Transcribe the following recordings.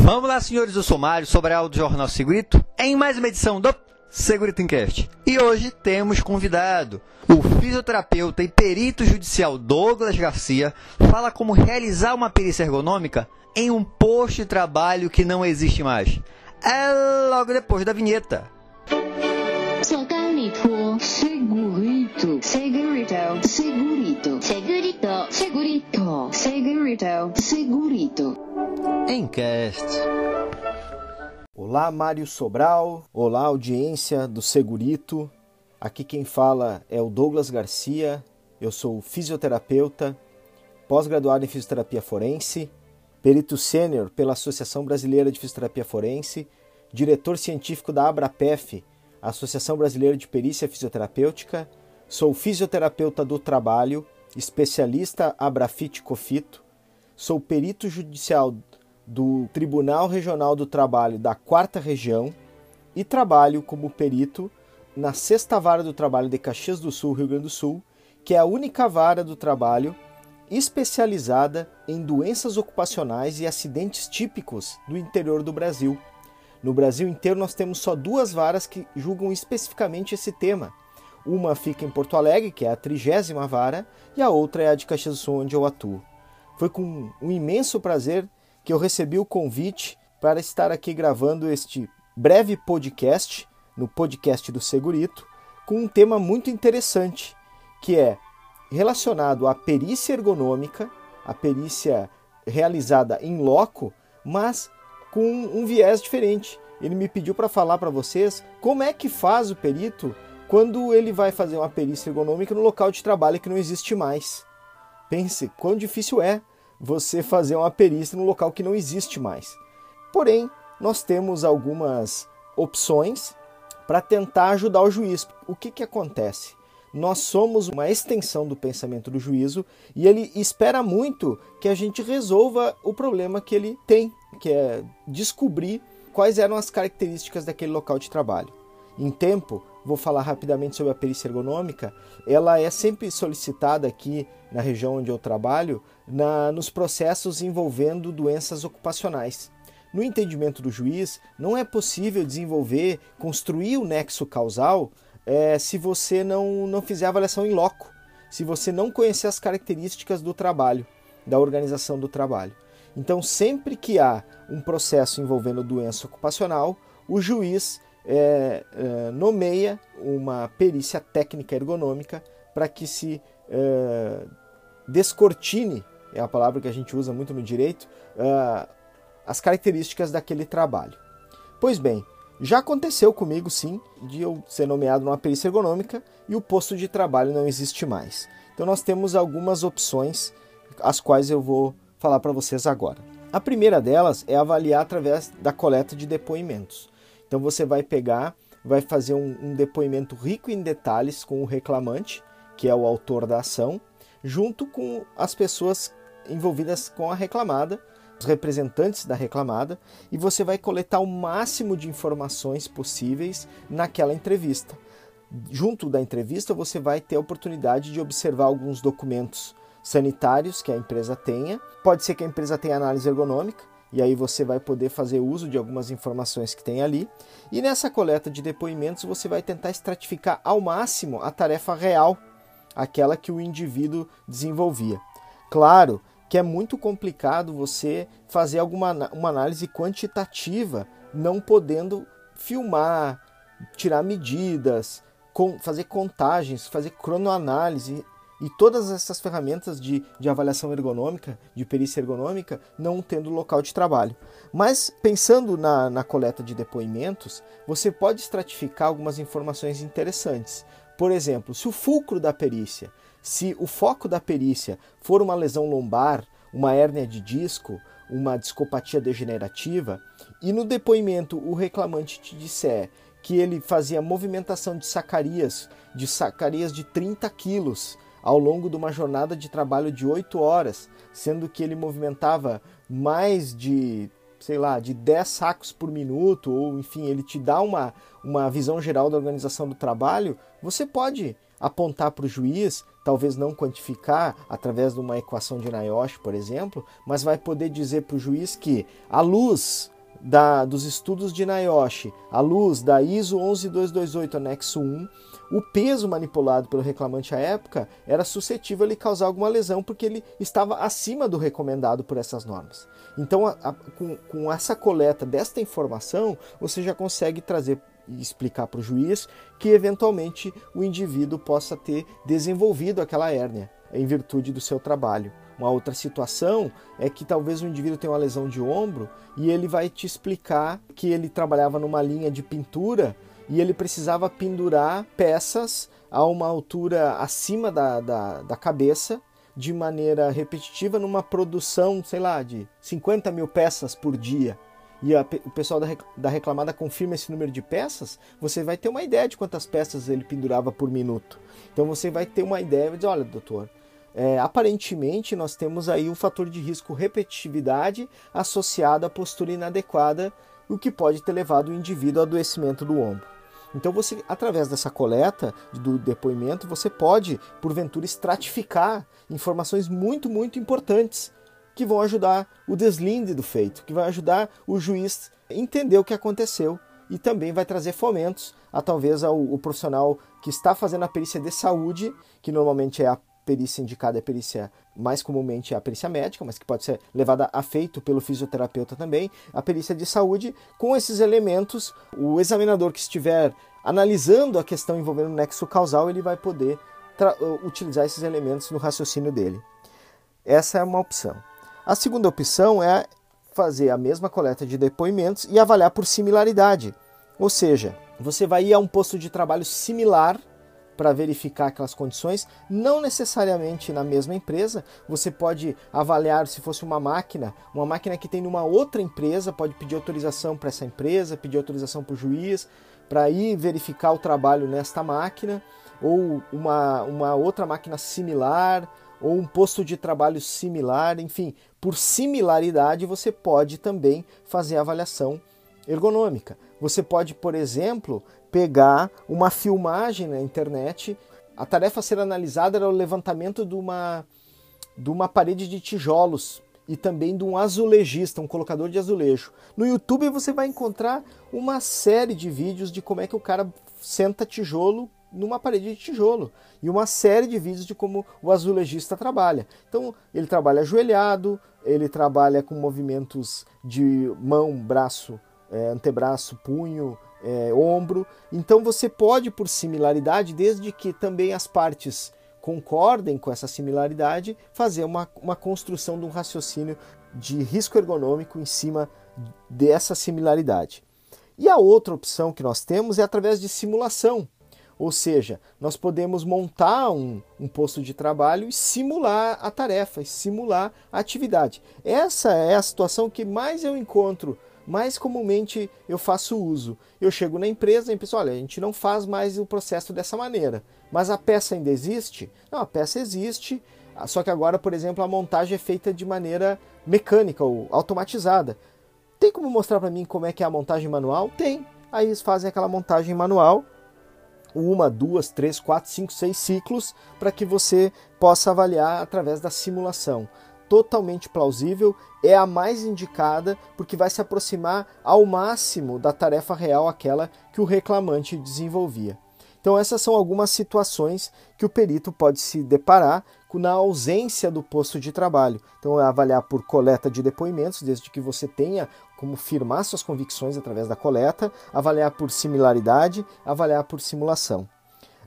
Vamos lá, senhores do sumário, sobre a do Jornal Segurito, em mais uma edição do Segurito Encast. E hoje temos convidado o fisioterapeuta e perito judicial Douglas Garcia, fala como realizar uma perícia ergonômica em um posto de trabalho que não existe mais. É logo depois da vinheta. Encast. Olá, Mário Sobral. Olá, audiência do Segurito. Aqui quem fala é o Douglas Garcia. Eu sou fisioterapeuta, pós-graduado em fisioterapia forense, perito sênior pela Associação Brasileira de Fisioterapia Forense, diretor científico da ABRAPEF, Associação Brasileira de Perícia Fisioterapêutica. Sou fisioterapeuta do trabalho, especialista Abrafit Cofito. Sou perito judicial do Tribunal Regional do Trabalho da Quarta Região e trabalho como perito na Sexta Vara do Trabalho de Caxias do Sul, Rio Grande do Sul, que é a única vara do trabalho especializada em doenças ocupacionais e acidentes típicos do interior do Brasil. No Brasil inteiro nós temos só duas varas que julgam especificamente esse tema. Uma fica em Porto Alegre, que é a trigésima vara, e a outra é a de Caxias do Sul, onde eu atuo. Foi com um imenso prazer que eu recebi o convite para estar aqui gravando este breve podcast, no podcast do Segurito, com um tema muito interessante, que é relacionado à perícia ergonômica, a perícia realizada em loco, mas com um viés diferente. Ele me pediu para falar para vocês como é que faz o perito quando ele vai fazer uma perícia ergonômica no local de trabalho que não existe mais. Pense quão difícil é você fazer uma perícia no local que não existe mais. Porém, nós temos algumas opções para tentar ajudar o juiz. O que, que acontece? Nós somos uma extensão do pensamento do juízo e ele espera muito que a gente resolva o problema que ele tem, que é descobrir quais eram as características daquele local de trabalho. Em tempo, vou falar rapidamente sobre a perícia ergonômica. Ela é sempre solicitada aqui na região onde eu trabalho, na, nos processos envolvendo doenças ocupacionais. No entendimento do juiz, não é possível desenvolver, construir o nexo causal é, se você não, não fizer avaliação em loco, se você não conhecer as características do trabalho, da organização do trabalho. Então, sempre que há um processo envolvendo doença ocupacional, o juiz é, é, nomeia uma perícia técnica ergonômica para que se é, descortine é a palavra que a gente usa muito no direito é, as características daquele trabalho. Pois bem, já aconteceu comigo sim de eu ser nomeado numa perícia ergonômica e o posto de trabalho não existe mais. Então nós temos algumas opções, as quais eu vou falar para vocês agora. A primeira delas é avaliar através da coleta de depoimentos. Então você vai pegar, vai fazer um, um depoimento rico em detalhes com o reclamante, que é o autor da ação, junto com as pessoas envolvidas com a reclamada, os representantes da reclamada, e você vai coletar o máximo de informações possíveis naquela entrevista. Junto da entrevista, você vai ter a oportunidade de observar alguns documentos sanitários que a empresa tenha. Pode ser que a empresa tenha análise ergonômica, e aí você vai poder fazer uso de algumas informações que tem ali. E nessa coleta de depoimentos você vai tentar estratificar ao máximo a tarefa real, aquela que o indivíduo desenvolvia. Claro que é muito complicado você fazer alguma uma análise quantitativa, não podendo filmar, tirar medidas, fazer contagens, fazer cronoanálise e todas essas ferramentas de, de avaliação ergonômica, de perícia ergonômica, não tendo local de trabalho. Mas pensando na, na coleta de depoimentos, você pode estratificar algumas informações interessantes. Por exemplo, se o fulcro da perícia, se o foco da perícia for uma lesão lombar, uma hérnia de disco, uma discopatia degenerativa, e no depoimento o reclamante te disser que ele fazia movimentação de sacarias, de sacarias de 30 quilos, ao longo de uma jornada de trabalho de 8 horas, sendo que ele movimentava mais de, sei lá, de 10 sacos por minuto, ou enfim, ele te dá uma, uma visão geral da organização do trabalho, você pode apontar para o juiz, talvez não quantificar através de uma equação de Nayoshi, por exemplo, mas vai poder dizer para o juiz que, à luz da, dos estudos de Nayoshi, à luz da ISO 11228 anexo 1, o peso manipulado pelo reclamante à época era suscetível a lhe causar alguma lesão porque ele estava acima do recomendado por essas normas. Então, a, a, com, com essa coleta desta informação, você já consegue trazer e explicar para o juiz que eventualmente o indivíduo possa ter desenvolvido aquela hérnia em virtude do seu trabalho. Uma outra situação é que talvez o indivíduo tenha uma lesão de ombro e ele vai te explicar que ele trabalhava numa linha de pintura e ele precisava pendurar peças a uma altura acima da, da, da cabeça de maneira repetitiva numa produção, sei lá, de 50 mil peças por dia e a, o pessoal da, da reclamada confirma esse número de peças, você vai ter uma ideia de quantas peças ele pendurava por minuto. Então você vai ter uma ideia de, olha, doutor, é, aparentemente nós temos aí um fator de risco repetitividade associado à postura inadequada, o que pode ter levado o indivíduo ao adoecimento do ombro. Então você, através dessa coleta do depoimento, você pode, porventura, estratificar informações muito, muito importantes que vão ajudar o deslinde do feito, que vai ajudar o juiz a entender o que aconteceu e também vai trazer fomentos a talvez ao, o profissional que está fazendo a perícia de saúde, que normalmente é a perícia indicada, é a perícia mais comumente é a perícia médica, mas que pode ser levada a feito pelo fisioterapeuta também, a perícia de saúde, com esses elementos, o examinador que estiver analisando a questão envolvendo o nexo causal, ele vai poder utilizar esses elementos no raciocínio dele. Essa é uma opção. A segunda opção é fazer a mesma coleta de depoimentos e avaliar por similaridade. Ou seja, você vai ir a um posto de trabalho similar para verificar aquelas condições, não necessariamente na mesma empresa. Você pode avaliar se fosse uma máquina, uma máquina que tem numa outra empresa, pode pedir autorização para essa empresa, pedir autorização para o juiz, para ir verificar o trabalho nesta máquina, ou uma, uma outra máquina similar, ou um posto de trabalho similar, enfim, por similaridade você pode também fazer a avaliação ergonômica. Você pode, por exemplo, pegar uma filmagem na internet. A tarefa a ser analisada era o levantamento de uma, de uma parede de tijolos e também de um azulejista, um colocador de azulejo. No YouTube você vai encontrar uma série de vídeos de como é que o cara senta tijolo numa parede de tijolo e uma série de vídeos de como o azulejista trabalha. Então, ele trabalha ajoelhado, ele trabalha com movimentos de mão, braço, é, antebraço, punho, é, ombro. Então, você pode, por similaridade, desde que também as partes concordem com essa similaridade, fazer uma, uma construção de um raciocínio de risco ergonômico em cima dessa similaridade. E a outra opção que nós temos é através de simulação. Ou seja, nós podemos montar um, um posto de trabalho e simular a tarefa, simular a atividade. Essa é a situação que mais eu encontro, mais comumente eu faço uso. Eu chego na empresa e a pessoa, olha, a gente não faz mais o processo dessa maneira, mas a peça ainda existe? Não, a peça existe, só que agora, por exemplo, a montagem é feita de maneira mecânica ou automatizada. Tem como mostrar para mim como é que é a montagem manual? Tem. Aí eles fazem aquela montagem manual uma, duas, três, quatro, cinco, seis ciclos para que você possa avaliar através da simulação. Totalmente plausível, é a mais indicada porque vai se aproximar ao máximo da tarefa real, aquela que o reclamante desenvolvia. Então, essas são algumas situações que o perito pode se deparar na ausência do posto de trabalho. Então, é avaliar por coleta de depoimentos, desde que você tenha como firmar suas convicções através da coleta, avaliar por similaridade, avaliar por simulação.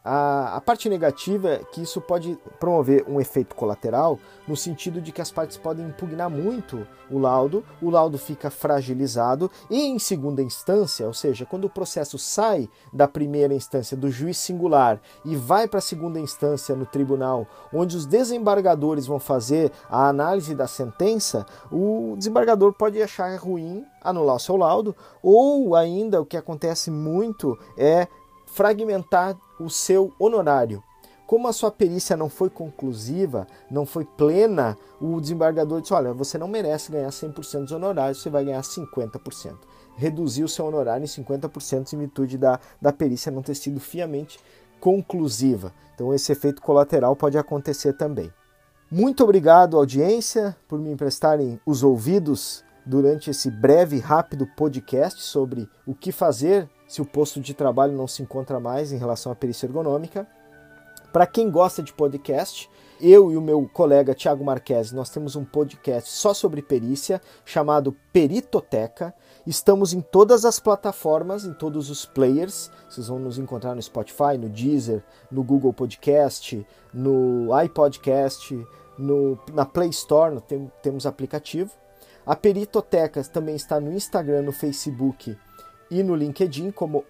A, a, parte negativa é que isso pode promover um efeito colateral, no sentido de que as partes podem impugnar muito o laudo, o laudo fica fragilizado e, em segunda instância, ou seja, quando o processo sai da primeira instância do juiz singular e vai para a segunda instância no tribunal, onde os desembargadores vão fazer a análise da sentença, o desembargador pode achar ruim anular o seu laudo, ou ainda o que acontece muito é fragmentar o seu honorário. Como a sua perícia não foi conclusiva, não foi plena, o desembargador disse: olha, você não merece ganhar 100% dos honorários, você vai ganhar 50%. Reduziu o seu honorário em 50% em virtude da, da perícia não ter sido fiamente conclusiva. Então, esse efeito colateral pode acontecer também. Muito obrigado, audiência, por me emprestarem os ouvidos durante esse breve e rápido podcast sobre o que fazer se o posto de trabalho não se encontra mais em relação à perícia ergonômica. Para quem gosta de podcast, eu e o meu colega Tiago Marques, nós temos um podcast só sobre perícia chamado Peritoteca. Estamos em todas as plataformas, em todos os players. Vocês vão nos encontrar no Spotify, no Deezer, no Google Podcast, no iPodcast, no, na Play Store, tem, temos aplicativo. A Peritoteca também está no Instagram, no Facebook e no LinkedIn como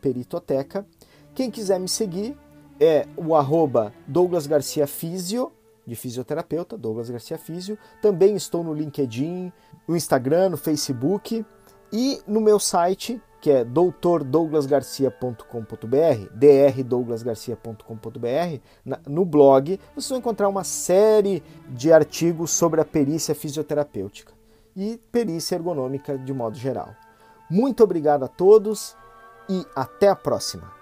Peritoteca. Quem quiser me seguir é o arroba Douglas Garcia Físio, de fisioterapeuta, Douglas Garcia Físio. Também estou no LinkedIn, no Instagram, no Facebook e no meu site, que é doutordouglasgarcia.com.br, drdouglasgarcia.com.br, no blog, vocês vão encontrar uma série de artigos sobre a perícia fisioterapêutica e perícia ergonômica de modo geral. Muito obrigado a todos e até a próxima!